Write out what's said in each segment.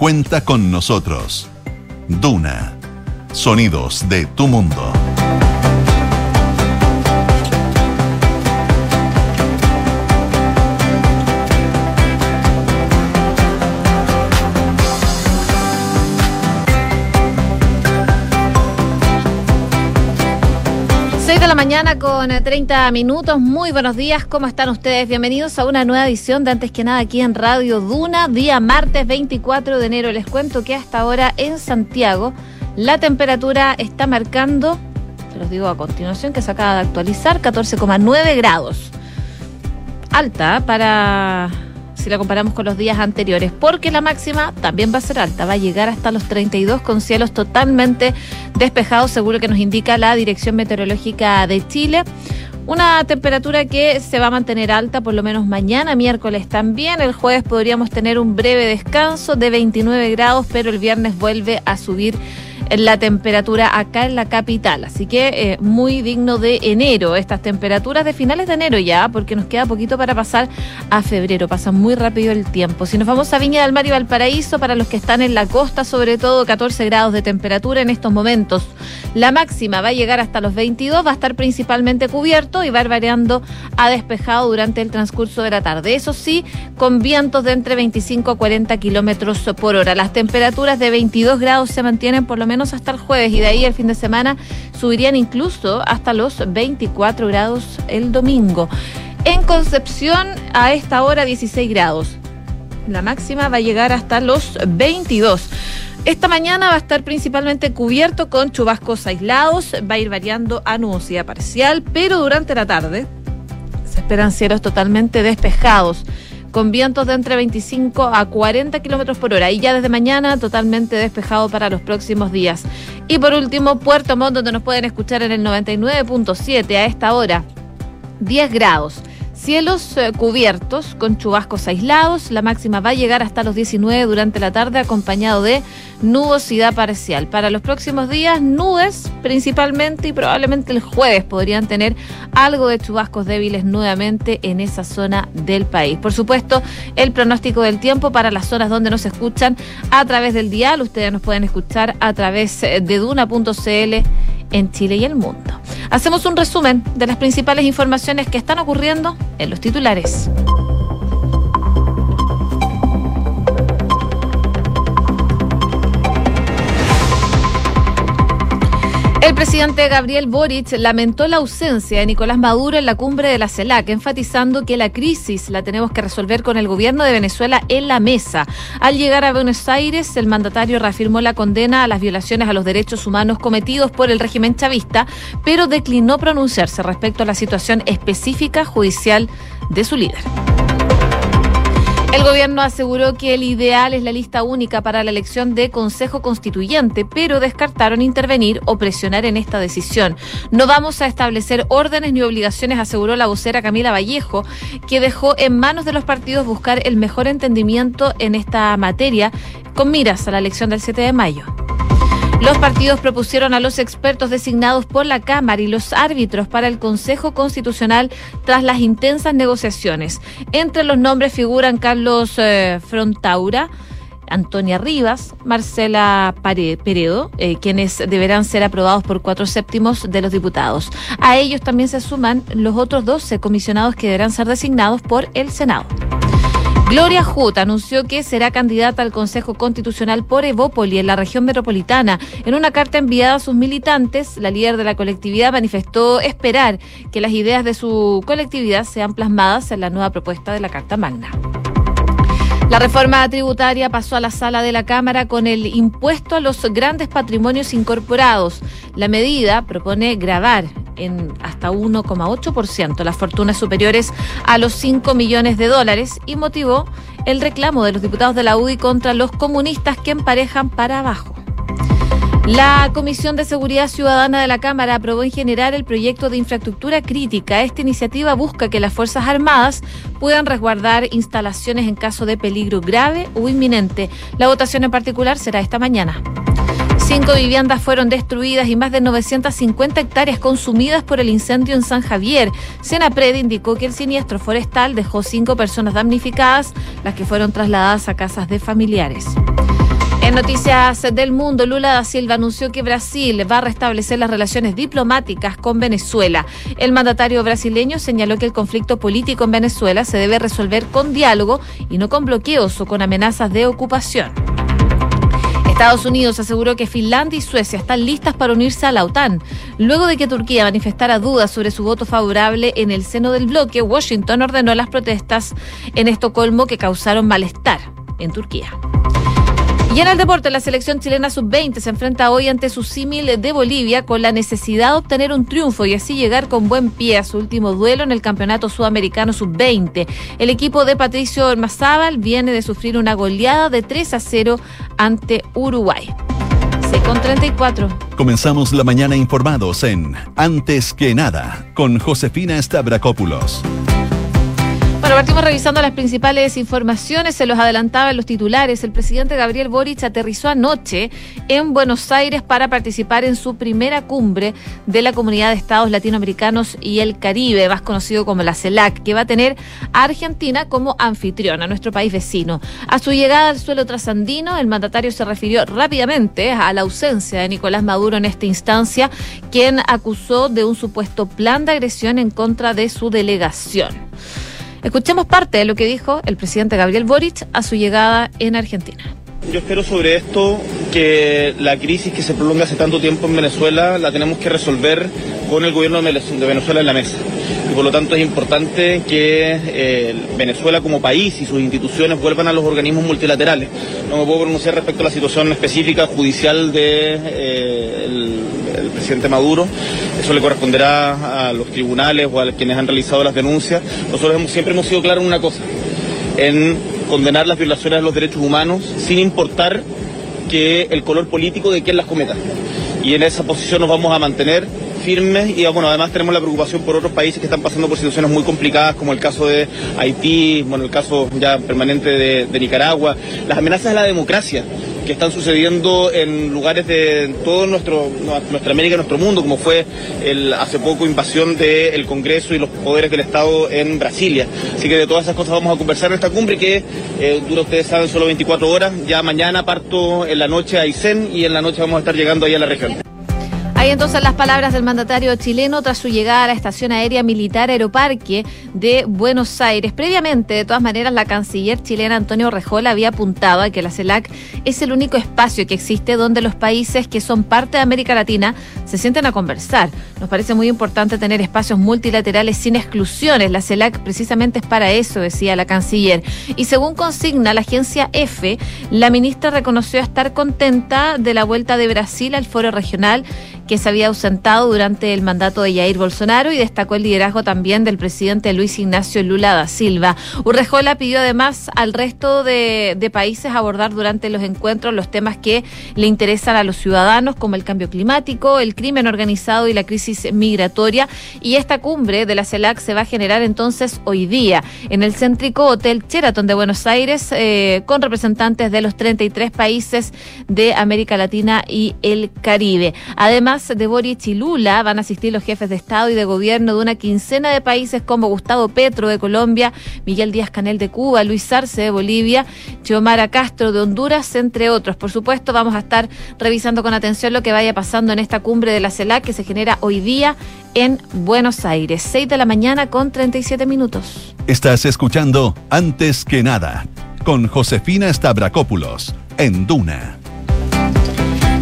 cuenta con nosotros. Duna. Sonidos de tu mundo. Mañana con 30 eh, minutos. Muy buenos días, ¿cómo están ustedes? Bienvenidos a una nueva edición de Antes que nada aquí en Radio Duna, día martes 24 de enero. Les cuento que hasta ahora en Santiago la temperatura está marcando, se los digo a continuación, que se acaba de actualizar, 14,9 grados. Alta para si la comparamos con los días anteriores, porque la máxima también va a ser alta, va a llegar hasta los 32 con cielos totalmente despejados, seguro que nos indica la Dirección Meteorológica de Chile. Una temperatura que se va a mantener alta por lo menos mañana, miércoles también. El jueves podríamos tener un breve descanso de 29 grados, pero el viernes vuelve a subir la temperatura acá en la capital. Así que eh, muy digno de enero, estas temperaturas de finales de enero ya, porque nos queda poquito para pasar a febrero. Pasa muy rápido el tiempo. Si nos vamos a Viña del Mar y Valparaíso, para los que están en la costa, sobre todo 14 grados de temperatura en estos momentos. La máxima va a llegar hasta los 22, va a estar principalmente cubierto y va variando a despejado durante el transcurso de la tarde. Eso sí, con vientos de entre 25 a 40 kilómetros por hora. Las temperaturas de 22 grados se mantienen por lo menos hasta el jueves y de ahí el fin de semana subirían incluso hasta los 24 grados el domingo. En Concepción a esta hora 16 grados. La máxima va a llegar hasta los 22. Esta mañana va a estar principalmente cubierto con chubascos aislados, va a ir variando a nubosidad parcial, pero durante la tarde se esperan cielos totalmente despejados con vientos de entre 25 a 40 kilómetros por hora. Y ya desde mañana totalmente despejado para los próximos días. Y por último, Puerto Montt, donde nos pueden escuchar en el 99.7 a esta hora. 10 grados. Cielos eh, cubiertos con chubascos aislados. La máxima va a llegar hasta los 19 durante la tarde, acompañado de nubosidad parcial. Para los próximos días, nubes principalmente y probablemente el jueves podrían tener algo de chubascos débiles nuevamente en esa zona del país. Por supuesto, el pronóstico del tiempo para las zonas donde nos escuchan a través del dial. Ustedes nos pueden escuchar a través de duna.cl en Chile y el mundo. Hacemos un resumen de las principales informaciones que están ocurriendo en los titulares. Presidente Gabriel Boric lamentó la ausencia de Nicolás Maduro en la cumbre de la CELAC, enfatizando que la crisis la tenemos que resolver con el gobierno de Venezuela en la mesa. Al llegar a Buenos Aires, el mandatario reafirmó la condena a las violaciones a los derechos humanos cometidos por el régimen chavista, pero declinó pronunciarse respecto a la situación específica judicial de su líder. El gobierno aseguró que el ideal es la lista única para la elección de Consejo Constituyente, pero descartaron intervenir o presionar en esta decisión. No vamos a establecer órdenes ni obligaciones, aseguró la vocera Camila Vallejo, que dejó en manos de los partidos buscar el mejor entendimiento en esta materia con miras a la elección del 7 de mayo. Los partidos propusieron a los expertos designados por la Cámara y los árbitros para el Consejo Constitucional tras las intensas negociaciones. Entre los nombres figuran Carlos eh, Frontaura, Antonia Rivas, Marcela Peredo, eh, quienes deberán ser aprobados por cuatro séptimos de los diputados. A ellos también se suman los otros 12 comisionados que deberán ser designados por el Senado. Gloria Hut anunció que será candidata al Consejo Constitucional por Evópoli en la región metropolitana. En una carta enviada a sus militantes, la líder de la colectividad manifestó esperar que las ideas de su colectividad sean plasmadas en la nueva propuesta de la Carta Magna. La reforma tributaria pasó a la sala de la Cámara con el impuesto a los grandes patrimonios incorporados. La medida propone grabar en hasta 1,8% las fortunas superiores a los 5 millones de dólares y motivó el reclamo de los diputados de la UDI contra los comunistas que emparejan para abajo. La Comisión de Seguridad Ciudadana de la Cámara aprobó en general el proyecto de infraestructura crítica. Esta iniciativa busca que las Fuerzas Armadas puedan resguardar instalaciones en caso de peligro grave o inminente. La votación en particular será esta mañana. Cinco viviendas fueron destruidas y más de 950 hectáreas consumidas por el incendio en San Javier. Senapred indicó que el siniestro forestal dejó cinco personas damnificadas, las que fueron trasladadas a casas de familiares. En noticias del mundo, Lula da Silva anunció que Brasil va a restablecer las relaciones diplomáticas con Venezuela. El mandatario brasileño señaló que el conflicto político en Venezuela se debe resolver con diálogo y no con bloqueos o con amenazas de ocupación. Estados Unidos aseguró que Finlandia y Suecia están listas para unirse a la OTAN. Luego de que Turquía manifestara dudas sobre su voto favorable en el seno del bloque, Washington ordenó las protestas en Estocolmo que causaron malestar en Turquía. Y en el deporte, la selección chilena sub-20 se enfrenta hoy ante su símil de Bolivia con la necesidad de obtener un triunfo y así llegar con buen pie a su último duelo en el Campeonato Sudamericano sub-20. El equipo de Patricio Mazábal viene de sufrir una goleada de 3 a 0 ante Uruguay. 6 con 34. Comenzamos la mañana informados en Antes que nada con Josefina Stavrakopoulos. Bueno, partimos revisando las principales informaciones. Se los adelantaba en los titulares. El presidente Gabriel Boric aterrizó anoche en Buenos Aires para participar en su primera cumbre de la Comunidad de Estados Latinoamericanos y el Caribe, más conocido como la CELAC, que va a tener a Argentina como anfitrión, a nuestro país vecino. A su llegada al suelo trasandino, el mandatario se refirió rápidamente a la ausencia de Nicolás Maduro en esta instancia, quien acusó de un supuesto plan de agresión en contra de su delegación. Escuchemos parte de lo que dijo el presidente Gabriel Boric a su llegada en Argentina. Yo espero sobre esto que la crisis que se prolonga hace tanto tiempo en Venezuela la tenemos que resolver con el gobierno de Venezuela en la mesa. Y por lo tanto es importante que eh, Venezuela como país y sus instituciones vuelvan a los organismos multilaterales. No me puedo pronunciar respecto a la situación específica judicial de eh, el presidente Maduro. Eso le corresponderá a los tribunales o a quienes han realizado las denuncias. Nosotros hemos, siempre hemos sido claros en una cosa, en condenar las violaciones de los derechos humanos sin importar que el color político de quien las cometa. Y en esa posición nos vamos a mantener firmes y bueno, además tenemos la preocupación por otros países que están pasando por situaciones muy complicadas, como el caso de Haití, bueno, el caso ya permanente de, de Nicaragua, las amenazas a la democracia que están sucediendo en lugares de todo nuestra América, nuestro mundo, como fue el, hace poco invasión del Congreso y los poderes del Estado en Brasilia. Así que de todas esas cosas vamos a conversar en esta cumbre que eh, dura, ustedes saben, solo 24 horas. Ya mañana parto en la noche a Aysén y en la noche vamos a estar llegando ahí a la región. Ahí entonces las palabras del mandatario chileno tras su llegada a la estación aérea militar Aeroparque de Buenos Aires. Previamente, de todas maneras, la canciller chilena Antonio Rejola había apuntado a que la CELAC es el único espacio que existe donde los países que son parte de América Latina se sienten a conversar. Nos parece muy importante tener espacios multilaterales sin exclusiones. La CELAC precisamente es para eso, decía la canciller. Y según consigna la agencia EFE, la ministra reconoció estar contenta de la vuelta de Brasil al foro regional que se había ausentado durante el mandato de Jair Bolsonaro y destacó el liderazgo también del presidente Luis Ignacio Lula da Silva. Urrejola pidió además al resto de, países abordar durante los encuentros los temas que le interesan a los ciudadanos, como el cambio climático, el crimen organizado y la crisis migratoria. Y esta cumbre de la CELAC se va a generar entonces hoy día en el céntrico Hotel Sheraton de Buenos Aires, eh, con representantes de los 33 países de América Latina y el Caribe. Además, de Boric y Lula van a asistir los jefes de Estado y de Gobierno de una quincena de países como Gustavo Petro de Colombia, Miguel Díaz Canel de Cuba, Luis Arce de Bolivia, Xiomara Castro de Honduras, entre otros. Por supuesto, vamos a estar revisando con atención lo que vaya pasando en esta cumbre de la CELAC que se genera hoy día en Buenos Aires. 6 de la mañana con 37 minutos. Estás escuchando Antes que nada con Josefina Stavrakopoulos en Duna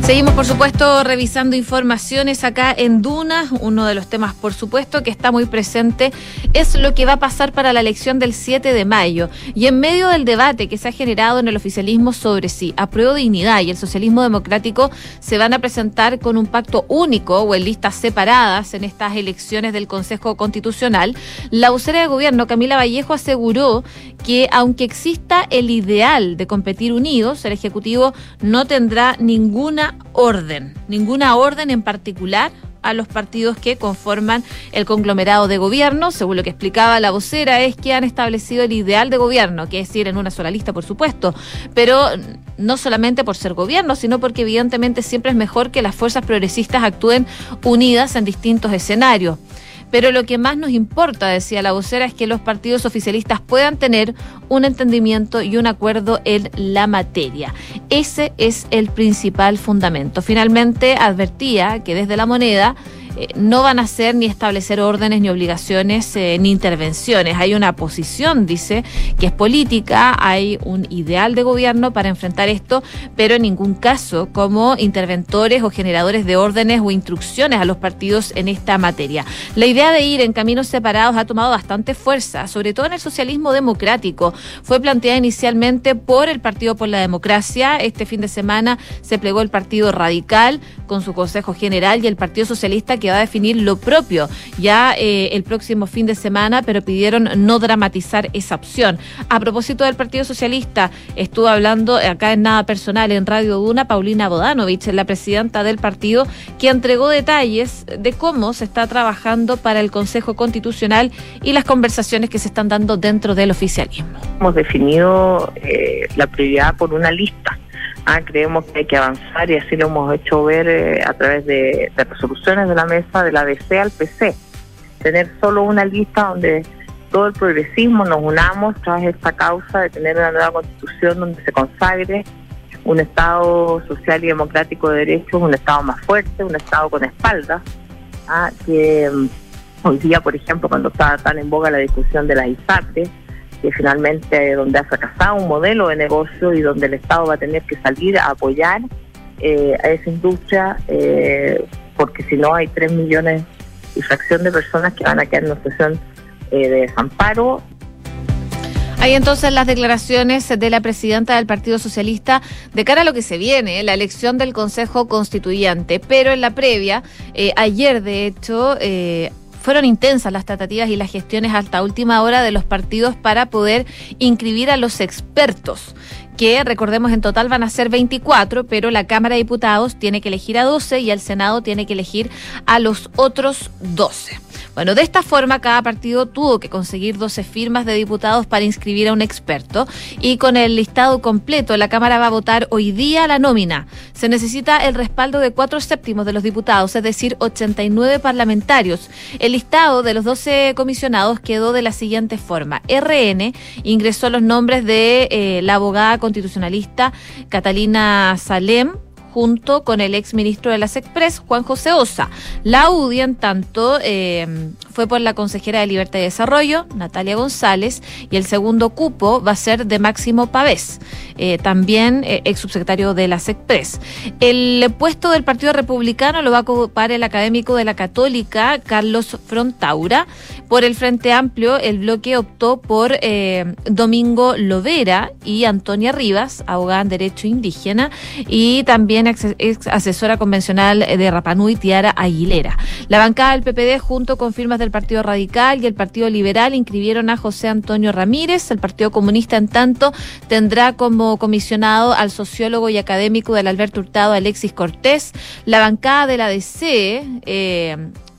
Seguimos, por supuesto, revisando informaciones acá en Duna. Uno de los temas, por supuesto, que está muy presente es lo que va a pasar para la elección del 7 de mayo. Y en medio del debate que se ha generado en el oficialismo sobre si apruebo dignidad y el socialismo democrático se van a presentar con un pacto único o en listas separadas en estas elecciones del Consejo Constitucional, la vocera de gobierno, Camila Vallejo, aseguró que aunque exista el ideal de competir unidos, el Ejecutivo no tendrá ninguna orden, ninguna orden en particular a los partidos que conforman el conglomerado de gobierno. Según lo que explicaba la vocera, es que han establecido el ideal de gobierno, que es ir en una sola lista, por supuesto, pero no solamente por ser gobierno, sino porque evidentemente siempre es mejor que las fuerzas progresistas actúen unidas en distintos escenarios. Pero lo que más nos importa, decía la vocera, es que los partidos oficialistas puedan tener un entendimiento y un acuerdo en la materia. Ese es el principal fundamento. Finalmente, advertía que desde la moneda eh, no van a hacer ni establecer órdenes ni obligaciones eh, ni intervenciones. Hay una posición, dice, que es política, hay un ideal de gobierno para enfrentar esto, pero en ningún caso como interventores o generadores de órdenes o instrucciones a los partidos en esta materia. La idea de ir en caminos separados ha tomado bastante fuerza, sobre todo en el socialismo democrático. Fue planteada inicialmente por el Partido por la Democracia. Este fin de semana se plegó el Partido Radical con su Consejo General y el Partido Socialista que va a definir lo propio ya eh, el próximo fin de semana, pero pidieron no dramatizar esa opción. A propósito del Partido Socialista, estuvo hablando acá en Nada Personal en Radio Duna, Paulina Bodanovich, la presidenta del partido, que entregó detalles de cómo se está trabajando para el Consejo Constitucional y las conversaciones que se están dando dentro del oficialismo. Hemos definido eh, la prioridad por una lista Ah, creemos que hay que avanzar y así lo hemos hecho ver eh, a través de, resoluciones de la mesa de la DC al PC. Tener solo una lista donde todo el progresismo nos unamos tras esta causa de tener una nueva constitución donde se consagre un Estado social y democrático de derechos, un Estado más fuerte, un Estado con espaldas, ah, que mm, hoy día, por ejemplo, cuando está tan en boga la discusión de las ISAPRES, que finalmente donde ha fracasado un modelo de negocio y donde el Estado va a tener que salir a apoyar eh, a esa industria, eh, porque si no hay 3 millones y fracción de personas que van a quedar en una situación eh, de desamparo. Hay entonces las declaraciones de la presidenta del Partido Socialista de cara a lo que se viene, la elección del Consejo Constituyente. Pero en la previa, ayer de hecho, fueron intensas las tratativas y las gestiones hasta última hora de los partidos para poder inscribir a los expertos que recordemos en total van a ser 24, pero la Cámara de Diputados tiene que elegir a 12 y el Senado tiene que elegir a los otros 12. Bueno, de esta forma cada partido tuvo que conseguir 12 firmas de diputados para inscribir a un experto y con el listado completo la Cámara va a votar hoy día la nómina. Se necesita el respaldo de cuatro séptimos de los diputados, es decir, 89 parlamentarios. El listado de los 12 comisionados quedó de la siguiente forma. RN ingresó los nombres de eh, la abogada constitucionalista Catalina Salem, junto con el ex ministro de las Express, Juan José Osa. La UDI, en tanto, eh, fue por la consejera de Libertad y Desarrollo, Natalia González, y el segundo cupo va a ser de Máximo Pavés, eh, también eh, ex subsecretario de las Express. El puesto del Partido Republicano lo va a ocupar el académico de la Católica, Carlos Frontaura. Por el Frente Amplio, el bloque optó por Domingo Lovera y Antonia Rivas, abogada en Derecho Indígena, y también ex asesora convencional de Rapanui, Tiara Aguilera. La bancada del PPD, junto con firmas del Partido Radical y el Partido Liberal, inscribieron a José Antonio Ramírez. El Partido Comunista, en tanto, tendrá como comisionado al sociólogo y académico del Alberto Hurtado, Alexis Cortés. La bancada de la DC, eh,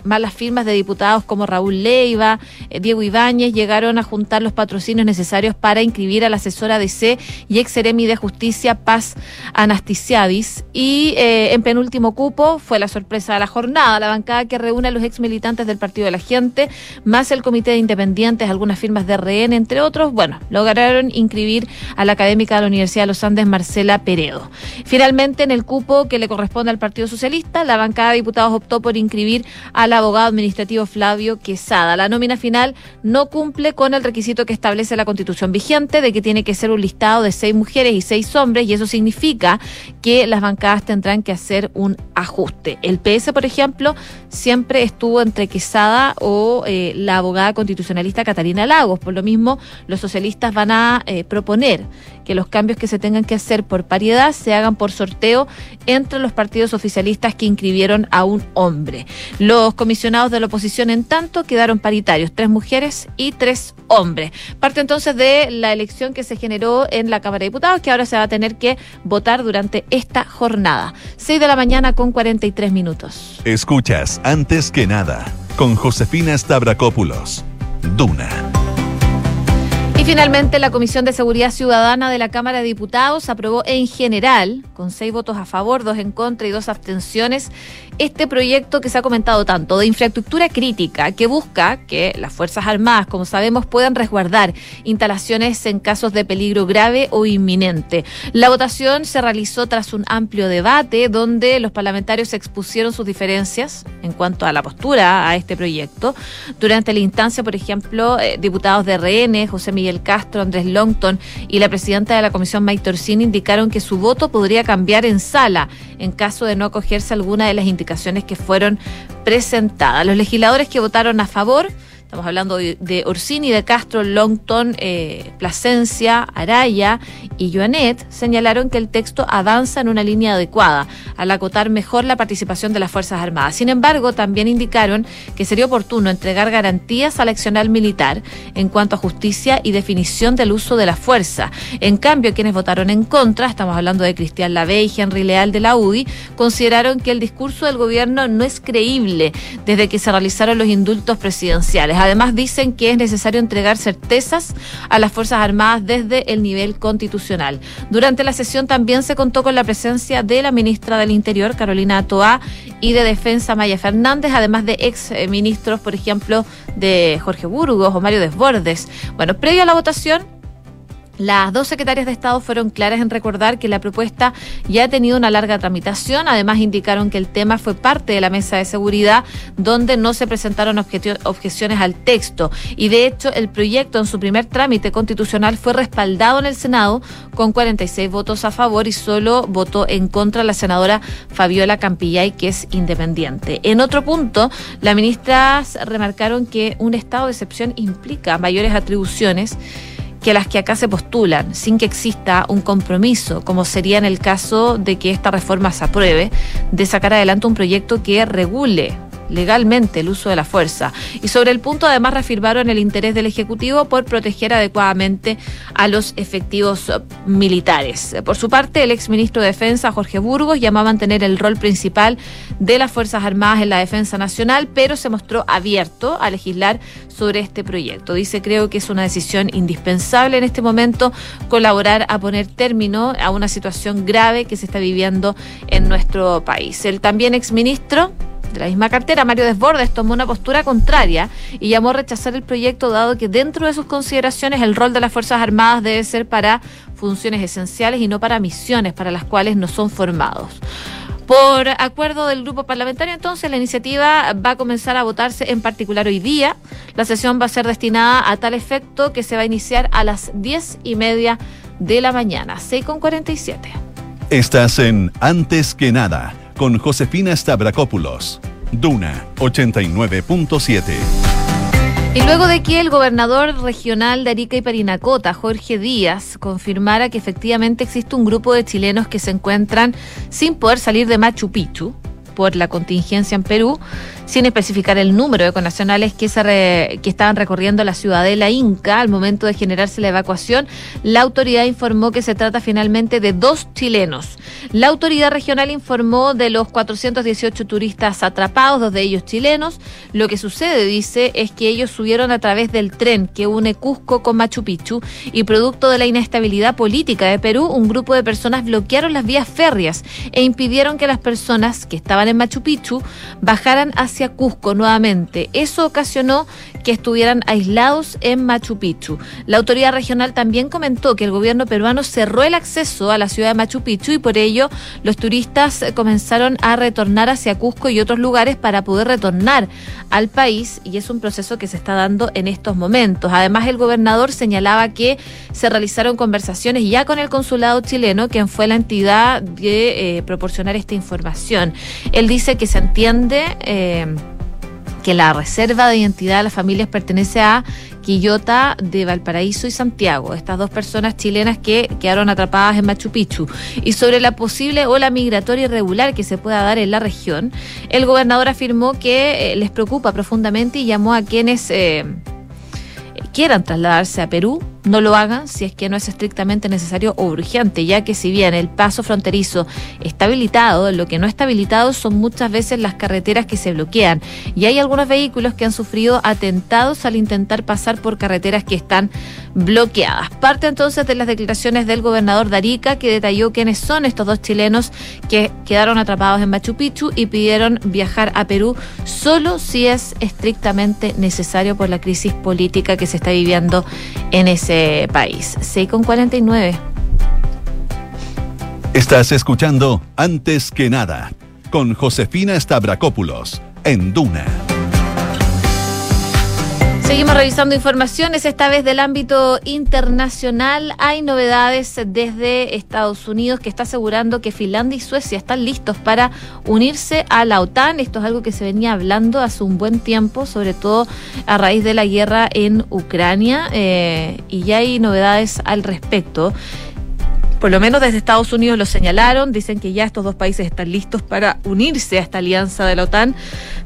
más las firmas de diputados como Raúl Leiva, eh, Diego Ibáñez, llegaron a juntar los patrocinios necesarios para inscribir a la asesora C y ex Seremi de Justicia Paz Anasticiadis. Y eh, en penúltimo cupo fue la sorpresa de la jornada, la bancada que reúne a los ex militantes del Partido de la Gente, más el Comité de Independientes, algunas firmas de RN, entre otros. Bueno, lograron inscribir a la académica de la Universidad de los Andes, Marcela Peredo. Finalmente, en el cupo que le corresponde al Partido Socialista, la bancada de diputados optó por inscribir a al abogado administrativo Flavio Quesada. La nómina final no cumple con el requisito que establece la constitución vigente de que tiene que ser un listado de seis mujeres y seis hombres y eso significa que las bancadas tendrán que hacer un ajuste. El PS, por ejemplo, siempre estuvo entre Quesada o eh, la abogada constitucionalista Catalina Lagos. Por lo mismo, los socialistas van a eh, proponer que los cambios que se tengan que hacer por paridad se hagan por sorteo entre los partidos oficialistas que inscribieron a un hombre. Los comisionados de la oposición, en tanto, quedaron paritarios, tres mujeres y tres hombres. Parte entonces de la elección que se generó en la Cámara de Diputados, que ahora se va a tener que votar durante esta jornada. 6 de la mañana con 43 minutos. Escuchas, antes que nada, con Josefina Stavrakopoulos. Duna finalmente la Comisión de Seguridad Ciudadana de la Cámara de Diputados aprobó en general, con seis votos a favor, dos en contra y dos abstenciones, este proyecto que se ha comentado tanto de infraestructura crítica que busca que las Fuerzas Armadas, como sabemos, puedan resguardar instalaciones en casos de peligro grave o inminente. La votación se realizó tras un amplio debate donde los parlamentarios expusieron sus diferencias en cuanto a la postura a este proyecto. Durante la instancia, por ejemplo, eh, diputados de RN, José Miguel Castro, Andrés Longton y la presidenta de la comisión, May Torsini, indicaron que su voto podría cambiar en sala en caso de no acogerse alguna de las indicaciones que fueron presentadas. Los legisladores que votaron a favor Estamos hablando de, Orsini, de Castro, Longton, eh, Plasencia, Araya y Joanet. Señalaron que el texto avanza en una línea adecuada al acotar mejor la participación de las Fuerzas Armadas. Sin embargo, también indicaron que sería oportuno entregar garantías al accional militar en cuanto a justicia y definición del uso de la fuerza. En cambio, quienes votaron en contra, estamos hablando de Cristian Lavey y Henry Leal de la UDI, consideraron que el discurso del gobierno no es creíble desde que se realizaron los indultos presidenciales. Además, dicen que es necesario entregar certezas a las Fuerzas Armadas desde el nivel constitucional. Durante la sesión también se contó con la presencia de la ministra del Interior, Carolina Toá, y de Defensa, Maya Fernández, además de ex ministros, por ejemplo, de Jorge Burgos o Mario Desbordes. Bueno, previo a la votación, las dos secretarias de Estado fueron claras en recordar que la propuesta ya ha tenido una larga tramitación. Además, indicaron que el tema fue parte de la mesa de seguridad, donde no se presentaron objeciones al texto. Y de hecho, el proyecto en su primer trámite constitucional fue respaldado en el Senado con 46 votos a favor y solo votó en contra la senadora Fabiola Campillay, que es independiente. En otro punto, las ministras remarcaron que un estado de excepción implica mayores atribuciones que las que acá se postulan, sin que exista un compromiso, como sería en el caso de que esta reforma se apruebe, de sacar adelante un proyecto que regule legalmente el uso de la fuerza. Y sobre el punto además reafirmaron el interés del Ejecutivo por proteger adecuadamente a los efectivos militares. Por su parte, el exministro de Defensa, Jorge Burgos, llamó a mantener el rol principal de las Fuerzas Armadas en la defensa nacional, pero se mostró abierto a legislar sobre este proyecto. Dice, creo que es una decisión indispensable en este momento colaborar a poner término a una situación grave que se está viviendo en nuestro país. El también exministro de la misma cartera, Mario Desbordes tomó una postura contraria y llamó a rechazar el proyecto dado que dentro de sus consideraciones el rol de las Fuerzas Armadas debe ser para funciones esenciales y no para misiones para las cuales no son formados. Por acuerdo del grupo parlamentario, entonces, la iniciativa va a comenzar a votarse en particular hoy día. La sesión va a ser destinada a tal efecto que se va a iniciar a las diez y media de la mañana, 6 con 47. Estás en Antes que nada con Josefina Stavrakopoulos. Duna 89.7. Y luego de que el gobernador regional de Arica y Parinacota, Jorge Díaz, confirmara que efectivamente existe un grupo de chilenos que se encuentran sin poder salir de Machu Picchu por la contingencia en Perú, sin especificar el número de connacionales que, se que estaban recorriendo la ciudadela Inca al momento de generarse la evacuación, la autoridad informó que se trata finalmente de dos chilenos. La autoridad regional informó de los 418 turistas atrapados, dos de ellos chilenos. Lo que sucede, dice, es que ellos subieron a través del tren que une Cusco con Machu Picchu y producto de la inestabilidad política de Perú, un grupo de personas bloquearon las vías férreas e impidieron que las personas que estaban en Machu Picchu bajaran hacia Cusco nuevamente. Eso ocasionó que estuvieran aislados en Machu Picchu. La autoridad regional también comentó que el gobierno peruano cerró el acceso a la ciudad de Machu Picchu y por ello los turistas comenzaron a retornar hacia Cusco y otros lugares para poder retornar al país y es un proceso que se está dando en estos momentos. Además, el gobernador señalaba que se realizaron conversaciones ya con el consulado chileno, quien fue la entidad de eh, proporcionar esta información. Él dice que se entiende eh, que la reserva de identidad de las familias pertenece a Quillota de Valparaíso y Santiago, estas dos personas chilenas que quedaron atrapadas en Machu Picchu. Y sobre la posible ola migratoria irregular que se pueda dar en la región, el gobernador afirmó que eh, les preocupa profundamente y llamó a quienes... Eh, quieran trasladarse a Perú no lo hagan si es que no es estrictamente necesario o urgente, ya que si bien el paso fronterizo está habilitado, lo que no está habilitado son muchas veces las carreteras que se bloquean y hay algunos vehículos que han sufrido atentados al intentar pasar por carreteras que están bloqueadas. Parte entonces de las declaraciones del gobernador Darica, que detalló quiénes son estos dos chilenos que quedaron atrapados en Machu Picchu y pidieron viajar a Perú solo si es estrictamente necesario por la crisis política que se está viviendo en ese país. 6 con 49. Estás escuchando Antes que nada con Josefina Stavrakopoulos en Duna. Seguimos revisando informaciones, esta vez del ámbito internacional. Hay novedades desde Estados Unidos que está asegurando que Finlandia y Suecia están listos para unirse a la OTAN. Esto es algo que se venía hablando hace un buen tiempo, sobre todo a raíz de la guerra en Ucrania, eh, y ya hay novedades al respecto. Por lo menos desde Estados Unidos lo señalaron, dicen que ya estos dos países están listos para unirse a esta alianza de la OTAN,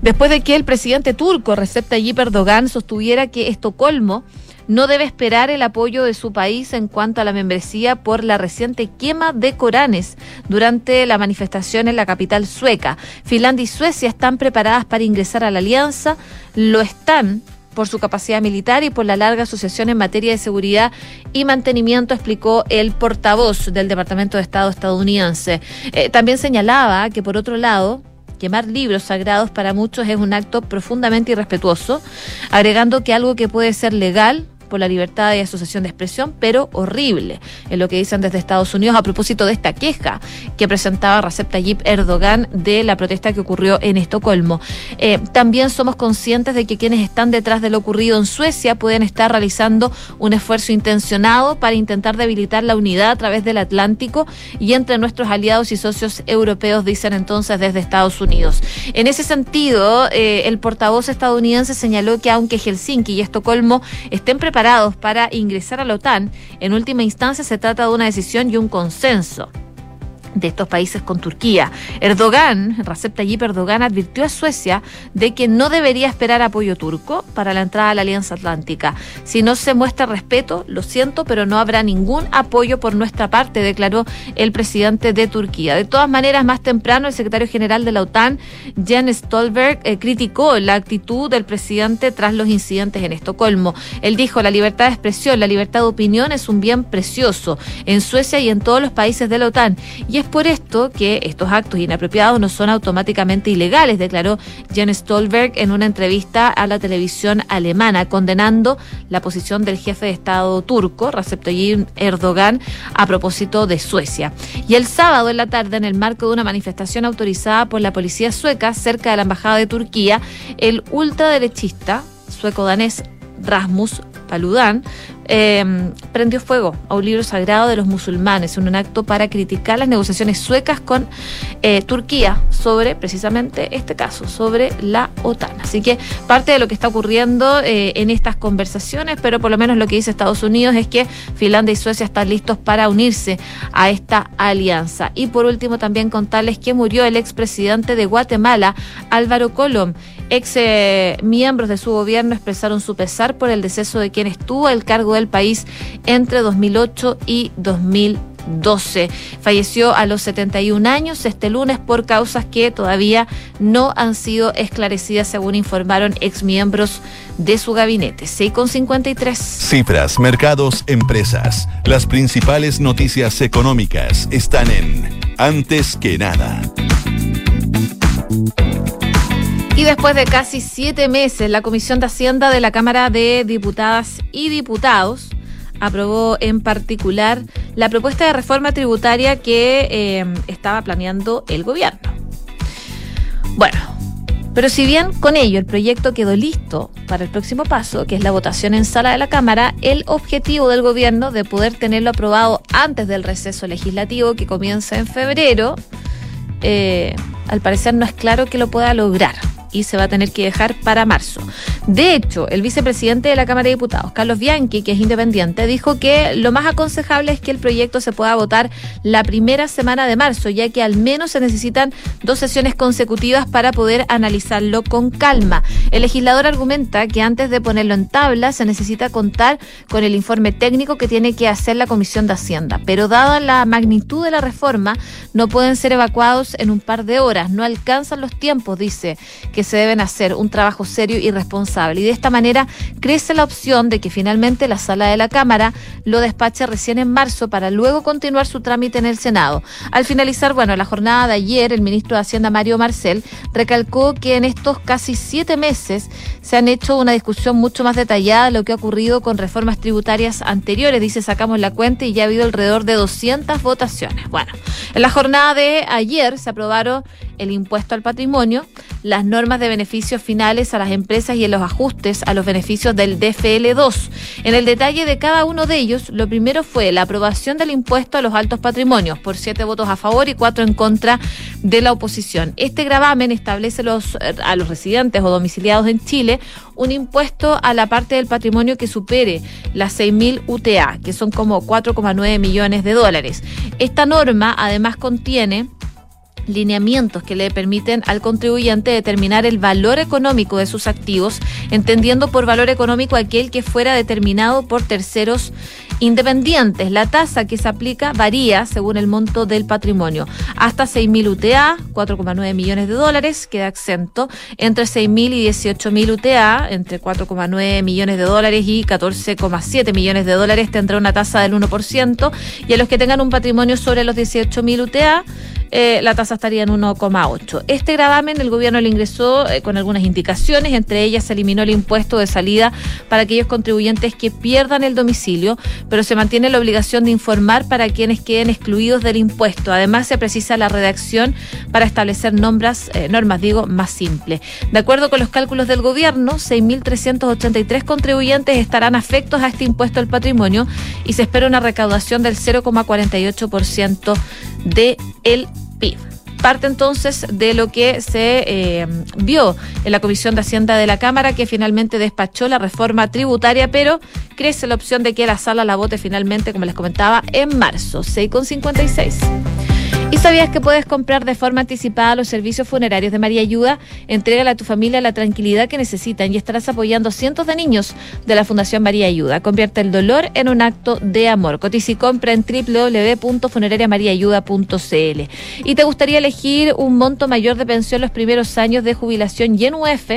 después de que el presidente turco Recep Tayyip Erdogan sostuviera que Estocolmo no debe esperar el apoyo de su país en cuanto a la membresía por la reciente quema de Coranes durante la manifestación en la capital sueca. Finlandia y Suecia están preparadas para ingresar a la alianza, lo están por su capacidad militar y por la larga asociación en materia de seguridad y mantenimiento, explicó el portavoz del Departamento de Estado estadounidense. Eh, también señalaba que, por otro lado, quemar libros sagrados para muchos es un acto profundamente irrespetuoso, agregando que algo que puede ser legal por la libertad de asociación de expresión, pero horrible, en lo que dicen desde Estados Unidos a propósito de esta queja que presentaba Recep Tayyip Erdogan de la protesta que ocurrió en Estocolmo. Eh, también somos conscientes de que quienes están detrás de lo ocurrido en Suecia pueden estar realizando un esfuerzo intencionado para intentar debilitar la unidad a través del Atlántico y entre nuestros aliados y socios europeos, dicen entonces desde Estados Unidos. En ese sentido, eh, el portavoz estadounidense señaló que aunque Helsinki y Estocolmo estén preparados para ingresar a la OTAN, en última instancia se trata de una decisión y un consenso de estos países con Turquía. Erdogan, Recep Tayyip Erdogan, advirtió a Suecia de que no debería esperar apoyo turco para la entrada a la Alianza Atlántica. Si no se muestra respeto, lo siento, pero no habrá ningún apoyo por nuestra parte, declaró el presidente de Turquía. De todas maneras, más temprano, el secretario general de la OTAN, Jens Stolberg, eh, criticó la actitud del presidente tras los incidentes en Estocolmo. Él dijo, la libertad de expresión, la libertad de opinión es un bien precioso en Suecia y en todos los países de la OTAN. Y es por esto que estos actos inapropiados no son automáticamente ilegales, declaró Jens Stolberg en una entrevista a la televisión alemana, condenando la posición del jefe de Estado turco, Recep Tayyip Erdogan, a propósito de Suecia. Y el sábado en la tarde, en el marco de una manifestación autorizada por la policía sueca cerca de la embajada de Turquía, el ultraderechista sueco-danés Rasmus Paludan eh, prendió fuego a un libro sagrado de los musulmanes en un acto para criticar las negociaciones suecas con eh, Turquía sobre precisamente este caso, sobre la OTAN. Así que parte de lo que está ocurriendo eh, en estas conversaciones, pero por lo menos lo que dice Estados Unidos es que Finlandia y Suecia están listos para unirse a esta alianza. Y por último también contarles que murió el expresidente de Guatemala, Álvaro Colom. Ex eh, miembros de su gobierno expresaron su pesar por el deceso de quien estuvo al cargo del país entre 2008 y 2012. Falleció a los 71 años este lunes por causas que todavía no han sido esclarecidas, según informaron exmiembros de su gabinete. 6,53. Cifras, mercados, empresas. Las principales noticias económicas están en Antes que nada. Y después de casi siete meses, la Comisión de Hacienda de la Cámara de Diputadas y Diputados aprobó en particular la propuesta de reforma tributaria que eh, estaba planeando el gobierno. Bueno, pero si bien con ello el proyecto quedó listo para el próximo paso, que es la votación en sala de la Cámara, el objetivo del gobierno de poder tenerlo aprobado antes del receso legislativo que comienza en febrero, eh, al parecer no es claro que lo pueda lograr y se va a tener que dejar para marzo. De hecho, el vicepresidente de la Cámara de Diputados, Carlos Bianchi, que es independiente, dijo que lo más aconsejable es que el proyecto se pueda votar la primera semana de marzo, ya que al menos se necesitan dos sesiones consecutivas para poder analizarlo con calma. El legislador argumenta que antes de ponerlo en tabla se necesita contar con el informe técnico que tiene que hacer la Comisión de Hacienda, pero dada la magnitud de la reforma, no pueden ser evacuados en un par de horas, no alcanzan los tiempos, dice, que se deben hacer un trabajo serio y responsable Y de esta manera crece la opción de que finalmente la sala de la Cámara lo despache recién en marzo para luego continuar su trámite en el Senado. Al finalizar, bueno, la jornada de ayer, el ministro de Hacienda Mario Marcel recalcó que en estos casi siete meses se han hecho una discusión mucho más detallada de lo que ha ocurrido con reformas tributarias anteriores. Dice, sacamos la cuenta y ya ha habido alrededor de 200 votaciones. Bueno, en la jornada de ayer se aprobaron el impuesto al patrimonio, las normas de beneficios finales a las empresas y en los ajustes a los beneficios del DFL2. En el detalle de cada uno de ellos, lo primero fue la aprobación del impuesto a los altos patrimonios por siete votos a favor y cuatro en contra de la oposición. Este gravamen establece los, a los residentes o domiciliados en Chile un impuesto a la parte del patrimonio que supere las 6.000 UTA, que son como 4,9 millones de dólares. Esta norma además contiene lineamientos que le permiten al contribuyente determinar el valor económico de sus activos, entendiendo por valor económico aquel que fuera determinado por terceros independientes. La tasa que se aplica varía según el monto del patrimonio. Hasta 6.000 UTA, 4,9 millones de dólares, queda exento. Entre 6.000 y 18.000 UTA, entre 4,9 millones de dólares y 14,7 millones de dólares, tendrá una tasa del 1%. Y a los que tengan un patrimonio sobre los 18.000 UTA, eh, la tasa estaría en 1,8. Este gravamen el gobierno le ingresó eh, con algunas indicaciones, entre ellas se eliminó el impuesto de salida para aquellos contribuyentes que pierdan el domicilio, pero se mantiene la obligación de informar para quienes queden excluidos del impuesto. Además, se precisa la redacción para establecer eh, normas, digo, más simples. De acuerdo con los cálculos del gobierno, 6.383 contribuyentes estarán afectos a este impuesto al patrimonio y se espera una recaudación del 0,48% de el Parte entonces de lo que se eh, vio en la Comisión de Hacienda de la Cámara, que finalmente despachó la reforma tributaria, pero crece la opción de que la sala la vote finalmente, como les comentaba, en marzo, 6,56. ¿Y sabías que puedes comprar de forma anticipada los servicios funerarios de María Ayuda? Entrégale a tu familia la tranquilidad que necesitan y estarás apoyando a cientos de niños de la Fundación María Ayuda. Convierte el dolor en un acto de amor. Cotiza y compra en www.funerariamariaayuda.cl. ¿Y te gustaría elegir un monto mayor de pensión los primeros años de jubilación y en UF?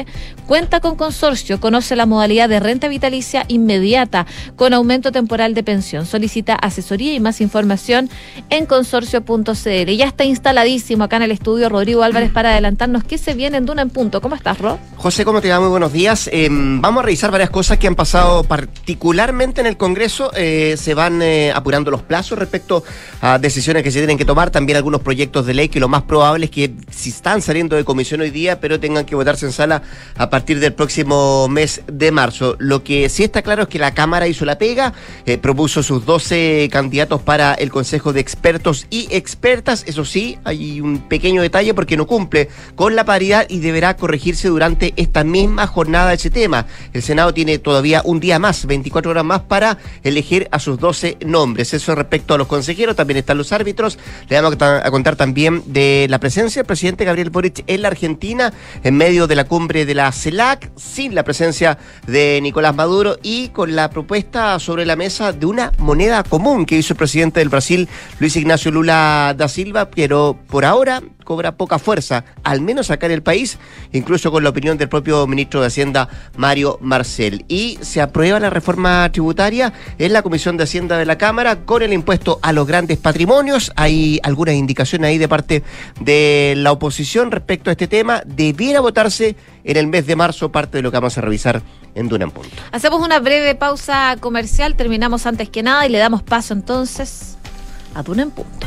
Cuenta con consorcio. Conoce la modalidad de renta vitalicia inmediata con aumento temporal de pensión. Solicita asesoría y más información en consorcio.cl ya está instaladísimo acá en el estudio Rodrigo Álvarez para adelantarnos qué se viene en Duna en Punto. ¿Cómo estás, Ro? José, ¿cómo te va? Muy buenos días. Em, vamos a revisar varias cosas que han pasado particularmente en el Congreso. Eh, se van eh, apurando los plazos respecto a decisiones que se tienen que tomar, también algunos proyectos de ley que lo más probable es que si están saliendo de comisión hoy día, pero tengan que votarse en sala a partir del próximo mes de marzo. Lo que sí está claro es que la Cámara hizo la pega, eh, propuso sus 12 candidatos para el Consejo de Expertos y Expertas eso sí, hay un pequeño detalle porque no cumple con la paridad y deberá corregirse durante esta misma jornada ese tema. El Senado tiene todavía un día más, 24 horas más para elegir a sus 12 nombres. Eso respecto a los consejeros, también están los árbitros. Le vamos a contar también de la presencia del presidente Gabriel Boric en la Argentina en medio de la cumbre de la CELAC, sin la presencia de Nicolás Maduro y con la propuesta sobre la mesa de una moneda común que hizo el presidente del Brasil, Luis Ignacio Lula da Silva pero por ahora cobra poca fuerza, al menos acá en el país, incluso con la opinión del propio ministro de Hacienda, Mario Marcel. Y se aprueba la reforma tributaria en la Comisión de Hacienda de la Cámara con el impuesto a los grandes patrimonios. Hay algunas indicaciones ahí de parte de la oposición respecto a este tema. Debiera votarse en el mes de marzo, parte de lo que vamos a revisar en Duna en Punto. Hacemos una breve pausa comercial, terminamos antes que nada y le damos paso entonces a Duna en Punto.